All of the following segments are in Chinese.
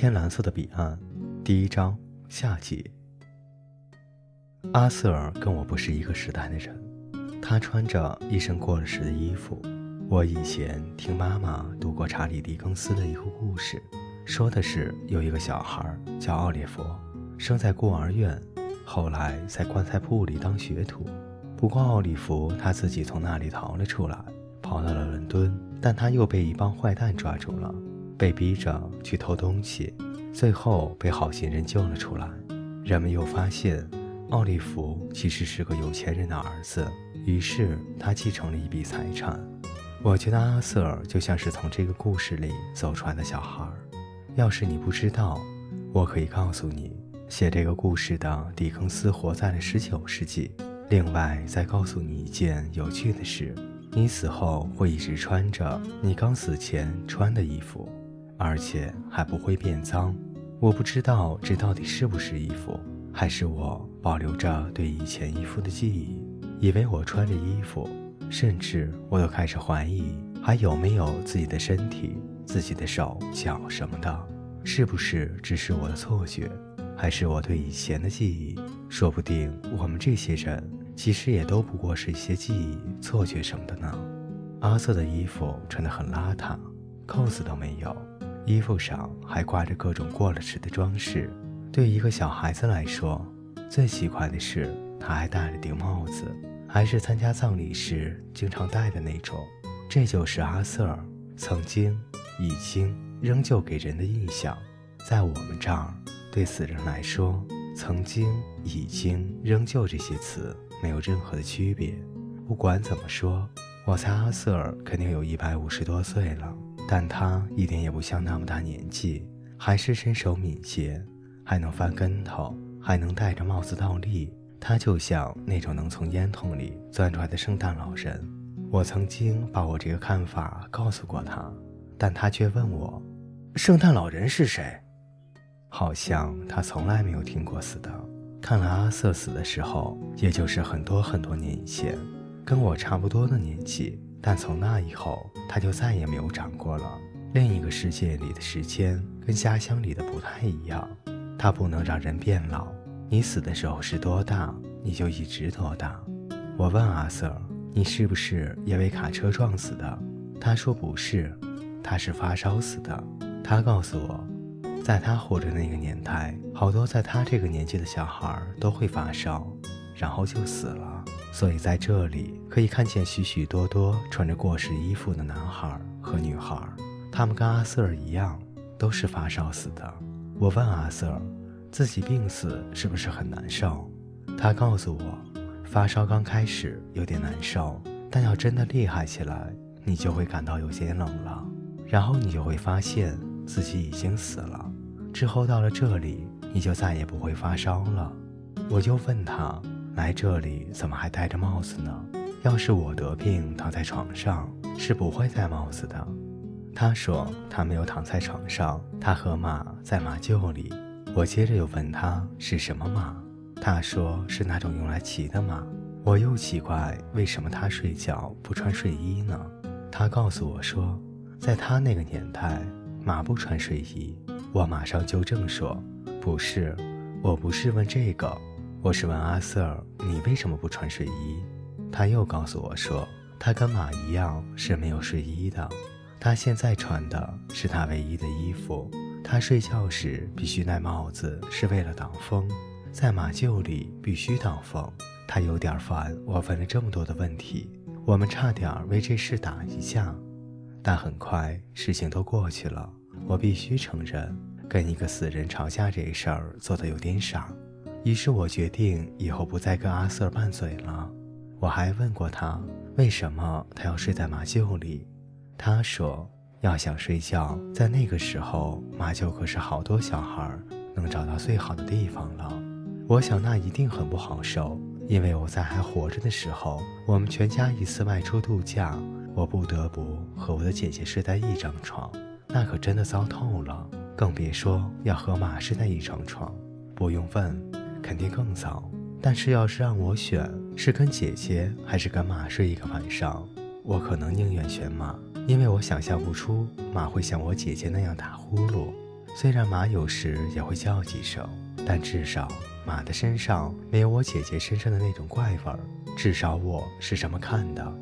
天蓝色的彼岸，第一章下集。阿瑟尔跟我不是一个时代的人，他穿着一身过了时的衣服。我以前听妈妈读过查理·狄更斯的一个故事，说的是有一个小孩叫奥利弗，生在孤儿院，后来在棺材铺里当学徒。不过奥利弗他自己从那里逃了出来，跑到了伦敦，但他又被一帮坏蛋抓住了。被逼着去偷东西，最后被好心人救了出来。人们又发现，奥利弗其实是个有钱人的儿子，于是他继承了一笔财产。我觉得阿瑟尔就像是从这个故事里走出来的小孩。要是你不知道，我可以告诉你，写这个故事的狄更斯活在了十九世纪。另外，再告诉你一件有趣的事：你死后会一直穿着你刚死前穿的衣服。而且还不会变脏，我不知道这到底是不是衣服，还是我保留着对以前衣服的记忆，以为我穿着衣服，甚至我都开始怀疑还有没有自己的身体、自己的手脚什么的，是不是只是我的错觉，还是我对以前的记忆？说不定我们这些人其实也都不过是一些记忆、错觉什么的呢。阿瑟的衣服穿得很邋遢，扣子都没有。衣服上还挂着各种过了时的装饰，对一个小孩子来说，最奇怪的是他还戴了顶帽子，还是参加葬礼时经常戴的那种。这就是阿瑟尔曾经、已经、仍旧给人的印象。在我们这儿，对死人来说，曾经、已经、仍旧这些词没有任何的区别。不管怎么说，我猜阿瑟尔肯定有一百五十多岁了。但他一点也不像那么大年纪，还是身手敏捷，还能翻跟头，还能戴着帽子倒立。他就像那种能从烟囱里钻出来的圣诞老人。我曾经把我这个看法告诉过他，但他却问我：“圣诞老人是谁？”好像他从来没有听过似的。看来阿瑟死的时候，也就是很多很多年以前，跟我差不多的年纪。但从那以后，他就再也没有长过了。另一个世界里的时间跟家乡里的不太一样，它不能让人变老。你死的时候是多大，你就一直多大。我问阿瑟：“你是不是也被卡车撞死的？”他说：“不是，他是发烧死的。”他告诉我，在他活着那个年代，好多在他这个年纪的小孩都会发烧，然后就死了。所以在这里可以看见许许多多穿着过时衣服的男孩和女孩，他们跟阿瑟尔一样，都是发烧死的。我问阿瑟尔，自己病死是不是很难受？他告诉我，发烧刚开始有点难受，但要真的厉害起来，你就会感到有些冷了，然后你就会发现自己已经死了。之后到了这里，你就再也不会发烧了。我就问他。来这里怎么还戴着帽子呢？要是我得病躺在床上，是不会戴帽子的。他说他没有躺在床上，他和马在马厩里。我接着又问他是什么马，他说是那种用来骑的马。我又奇怪为什么他睡觉不穿睡衣呢？他告诉我说，在他那个年代，马不穿睡衣。我马上纠正说，不是，我不是问这个。我是问阿瑟尔，你为什么不穿睡衣？他又告诉我说，他跟马一样是没有睡衣的。他现在穿的是他唯一的衣服。他睡觉时必须戴帽子，是为了挡风。在马厩里必须挡风。他有点烦，我问了这么多的问题，我们差点为这事打一架。但很快事情都过去了。我必须承认，跟一个死人吵架这事儿做得有点傻。于是我决定以后不再跟阿瑟拌嘴了。我还问过他，为什么他要睡在马厩里。他说，要想睡觉，在那个时候，马厩可是好多小孩能找到最好的地方了。我想那一定很不好受，因为我在还活着的时候，我们全家一次外出度假，我不得不和我的姐姐睡在一张床，那可真的糟透了。更别说要和马睡在一张床，不用问。肯定更糟，但是要是让我选，是跟姐姐还是跟马睡一个晚上，我可能宁愿选马，因为我想象不出马会像我姐姐那样打呼噜。虽然马有时也会叫几声，但至少马的身上没有我姐姐身上的那种怪味儿。至少我是这么看的。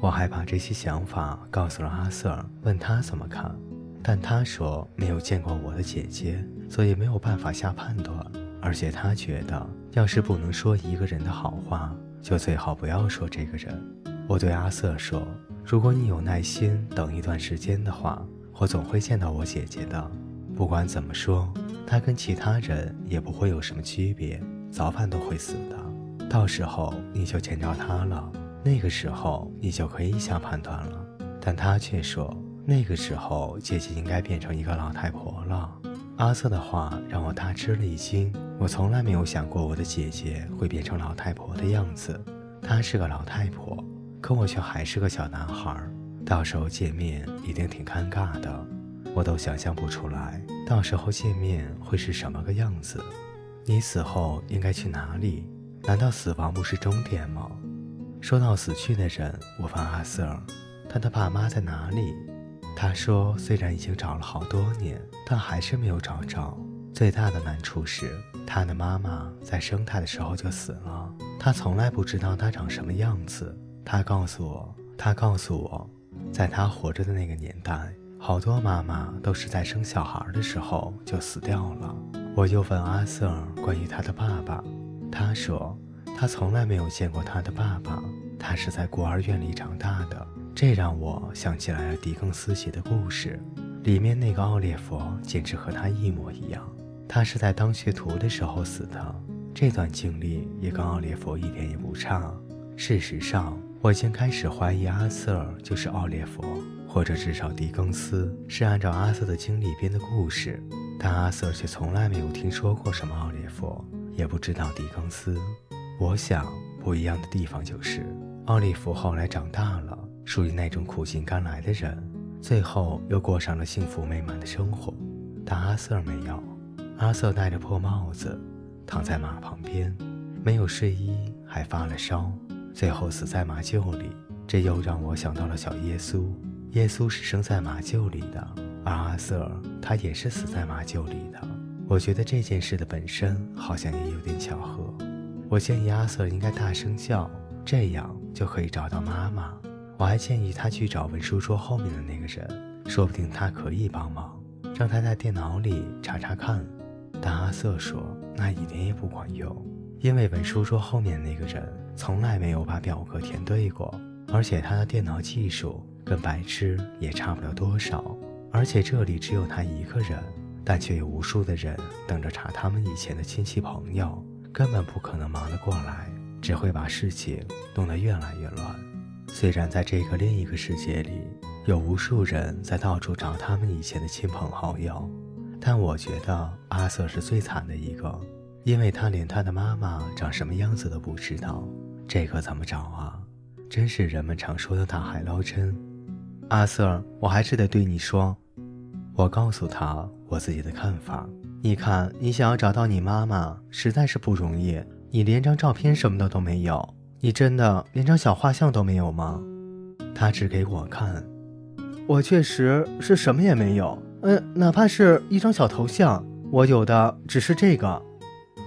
我还把这些想法告诉了阿瑟，问他怎么看，但他说没有见过我的姐姐，所以没有办法下判断。而且他觉得，要是不能说一个人的好话，就最好不要说这个人。我对阿瑟说：“如果你有耐心等一段时间的话，我总会见到我姐姐的。不管怎么说，她跟其他人也不会有什么区别，早晚都会死的。到时候你就见着她了，那个时候你就可以下判断了。”但他却说：“那个时候姐姐应该变成一个老太婆了。”阿瑟的话让我大吃了一惊。我从来没有想过我的姐姐会变成老太婆的样子。她是个老太婆，可我却还是个小男孩。到时候见面一定挺尴尬的，我都想象不出来，到时候见面会是什么个样子。你死后应该去哪里？难道死亡不是终点吗？说到死去的人，我问阿瑟，他的爸妈在哪里？他说：“虽然已经找了好多年，但还是没有找着。最大的难处是，他的妈妈在生他的时候就死了。他从来不知道他长什么样子。他告诉我，他告诉我，在他活着的那个年代，好多妈妈都是在生小孩的时候就死掉了。”我又问阿瑟关于他的爸爸，他说他从来没有见过他的爸爸，他是在孤儿院里长大的。这让我想起来了狄更斯写的故事，里面那个奥列佛简直和他一模一样。他是在当学徒的时候死的，这段经历也跟奥列佛一点也不差。事实上，我已经开始怀疑阿瑟就是奥列佛，或者至少狄更斯是按照阿瑟的经历编的故事，但阿瑟却从来没有听说过什么奥列佛，也不知道狄更斯。我想，不一样的地方就是，奥利弗后来长大了。属于那种苦尽甘来的人，最后又过上了幸福美满的生活。但阿瑟没有。阿瑟戴着破帽子，躺在马旁边，没有睡衣，还发了烧，最后死在马厩里。这又让我想到了小耶稣。耶稣是生在马厩里的，而阿瑟他也是死在马厩里的。我觉得这件事的本身好像也有点巧合。我建议阿瑟应该大声叫，这样就可以找到妈妈。我还建议他去找文书桌后面的那个人，说不定他可以帮忙，让他在电脑里查查看。但阿瑟说那一点也不管用，因为文书桌后面那个人从来没有把表格填对过，而且他的电脑技术跟白痴也差不了多少。而且这里只有他一个人，但却有无数的人等着查他们以前的亲戚朋友，根本不可能忙得过来，只会把事情弄得越来越乱。虽然在这个另一个世界里，有无数人在到处找他们以前的亲朋好友，但我觉得阿瑟是最惨的一个，因为他连他的妈妈长什么样子都不知道。这可怎么找啊？真是人们常说的大海捞针。阿瑟，我还是得对你说，我告诉他我自己的看法。你看，你想要找到你妈妈，实在是不容易。你连张照片什么的都没有。你真的连张小画像都没有吗？他指给我看，我确实是什么也没有。嗯，哪怕是一张小头像，我有的只是这个。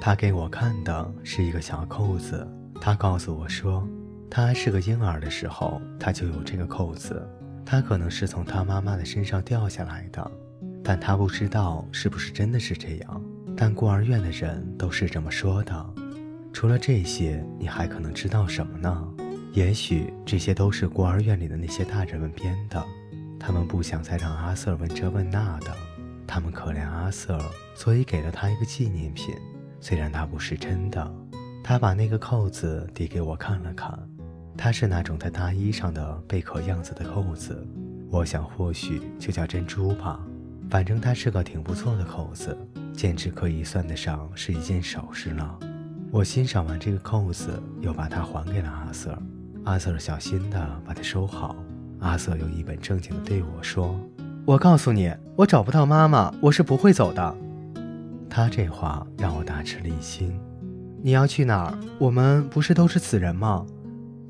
他给我看的是一个小扣子。他告诉我说，他还是个婴儿的时候，他就有这个扣子。他可能是从他妈妈的身上掉下来的，但他不知道是不是真的是这样。但孤儿院的人都是这么说的。除了这些，你还可能知道什么呢？也许这些都是孤儿院里的那些大人们编的。他们不想再让阿瑟问这问那的，他们可怜阿瑟，所以给了他一个纪念品。虽然它不是真的。他把那个扣子递给我看了看，它是那种在大衣上的贝壳样子的扣子。我想或许就叫珍珠吧。反正它是个挺不错的扣子，简直可以算得上是一件首饰了。我欣赏完这个扣子，又把它还给了阿瑟。阿瑟小心地把它收好。阿瑟又一本正经地对我说：“我告诉你，我找不到妈妈，我是不会走的。”他这话让我大吃了一惊。你要去哪儿？我们不是都是死人吗？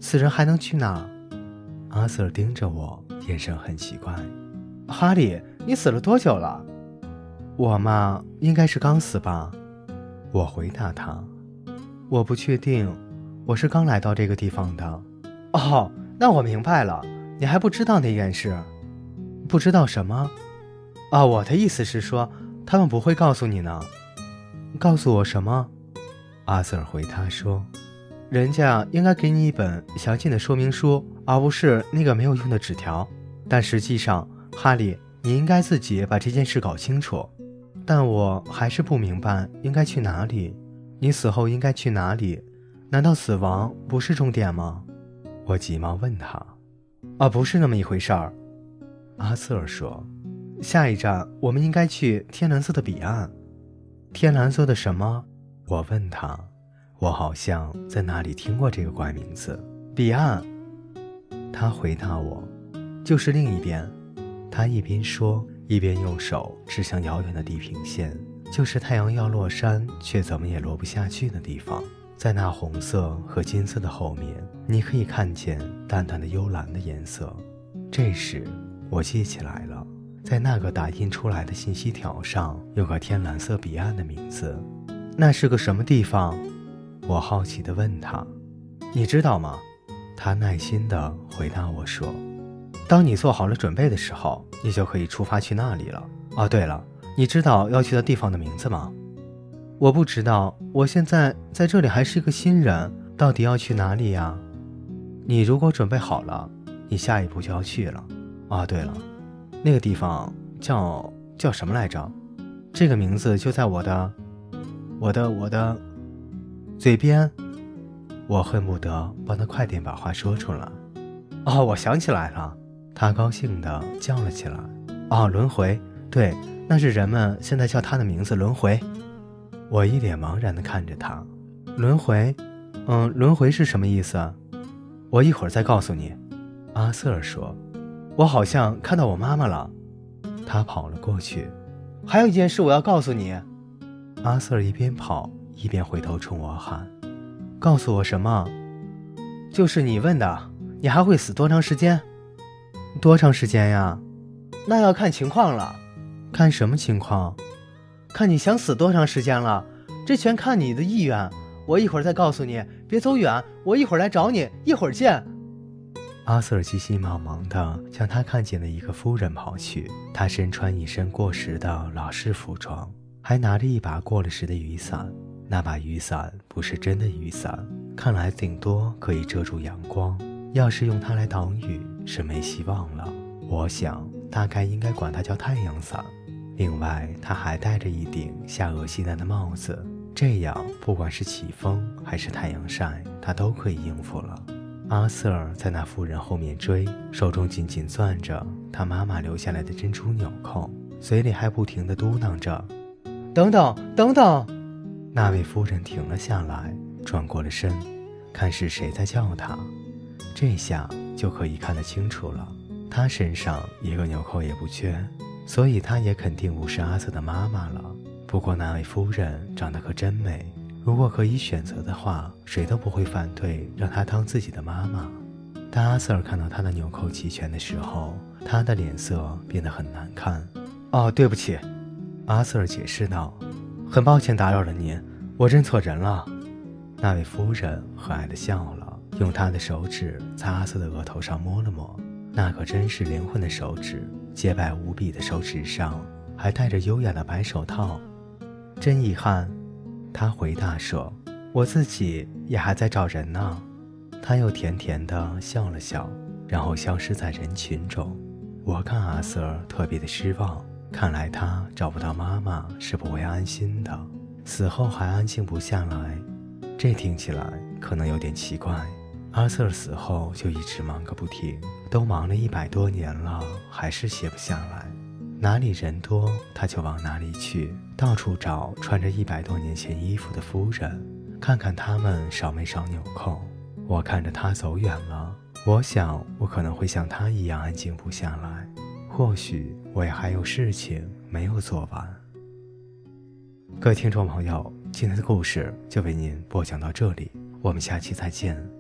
死人还能去哪儿？阿瑟盯着我，眼神很奇怪。哈利，你死了多久了？我嘛，应该是刚死吧。我回答他：“我不确定，我是刚来到这个地方的。”哦，那我明白了，你还不知道那件事？不知道什么？啊，我的意思是说，他们不会告诉你呢。告诉我什么？阿瑟回他说：“人家应该给你一本详尽的说明书，而不是那个没有用的纸条。但实际上，哈利，你应该自己把这件事搞清楚。但我还是不明白应该去哪里。你死后应该去哪里？难道死亡不是终点吗？”我急忙问他：“啊，不是那么一回事儿。”阿瑟说。下一站，我们应该去天蓝色的彼岸。天蓝色的什么？我问他。我好像在哪里听过这个怪名字。彼岸。他回答我，就是另一边。他一边说，一边用手指向遥远的地平线，就是太阳要落山却怎么也落不下去的地方。在那红色和金色的后面，你可以看见淡淡的幽蓝的颜色。这时，我记起来了。在那个打印出来的信息条上有个天蓝色彼岸的名字，那是个什么地方？我好奇地问他：“你知道吗？”他耐心地回答我说：“当你做好了准备的时候，你就可以出发去那里了。”哦，对了，你知道要去的地方的名字吗？我不知道，我现在在这里还是一个新人，到底要去哪里呀？你如果准备好了，你下一步就要去了。啊，对了。那个地方叫叫什么来着？这个名字就在我的、我的、我的嘴边。我恨不得帮他快点把话说出来。哦，我想起来了，他高兴地叫了起来。哦，轮回，对，那是人们现在叫他的名字，轮回。我一脸茫然地看着他。轮回，嗯，轮回是什么意思？我一会儿再告诉你。阿瑟尔说。我好像看到我妈妈了，他跑了过去。还有一件事我要告诉你，阿瑟一边跑一边回头冲我喊：“告诉我什么？就是你问的，你还会死多长时间？多长时间呀？那要看情况了。看什么情况？看你想死多长时间了。这全看你的意愿。我一会儿再告诉你。别走远，我一会儿来找你。一会儿见。”阿瑟急急忙忙地向他看见的一个夫人跑去。她身穿一身过时的老式服装，还拿着一把过了时的雨伞。那把雨伞不是真的雨伞，看来顶多可以遮住阳光。要是用它来挡雨，是没希望了。我想，大概应该管它叫太阳伞。另外，他还戴着一顶下颚西南的帽子，这样不管是起风还是太阳晒，他都可以应付了。阿瑟在那妇人后面追，手中紧紧攥着他妈妈留下来的珍珠纽扣，嘴里还不停地嘟囔着：“等等，等等！”那位夫人停了下来，转过了身，看是谁在叫他。这下就可以看得清楚了，他身上一个纽扣也不缺，所以他也肯定不是阿瑟的妈妈了。不过那位夫人长得可真美。如果可以选择的话，谁都不会反对让她当自己的妈妈。当阿瑟看到她的纽扣齐全的时候，他的脸色变得很难看。哦，对不起，阿瑟解释道：“很抱歉打扰了您，我认错人了。”那位夫人和蔼地笑了，用她的手指在阿瑟的额头上摸了摸。那可真是灵魂的手指，洁白无比的手指上还戴着优雅的白手套。真遗憾。他回答说：“我自己也还在找人呢。”他又甜甜地笑了笑，然后消失在人群中。我看阿瑟特别的失望，看来他找不到妈妈是不会安心的，死后还安静不下来。这听起来可能有点奇怪。阿瑟死后就一直忙个不停，都忙了一百多年了，还是歇不下来。哪里人多，他就往哪里去，到处找穿着一百多年前衣服的夫人，看看他们少没少纽扣。我看着他走远了，我想我可能会像他一样安静不下来，或许我也还有事情没有做完。各位听众朋友，今天的故事就为您播讲到这里，我们下期再见。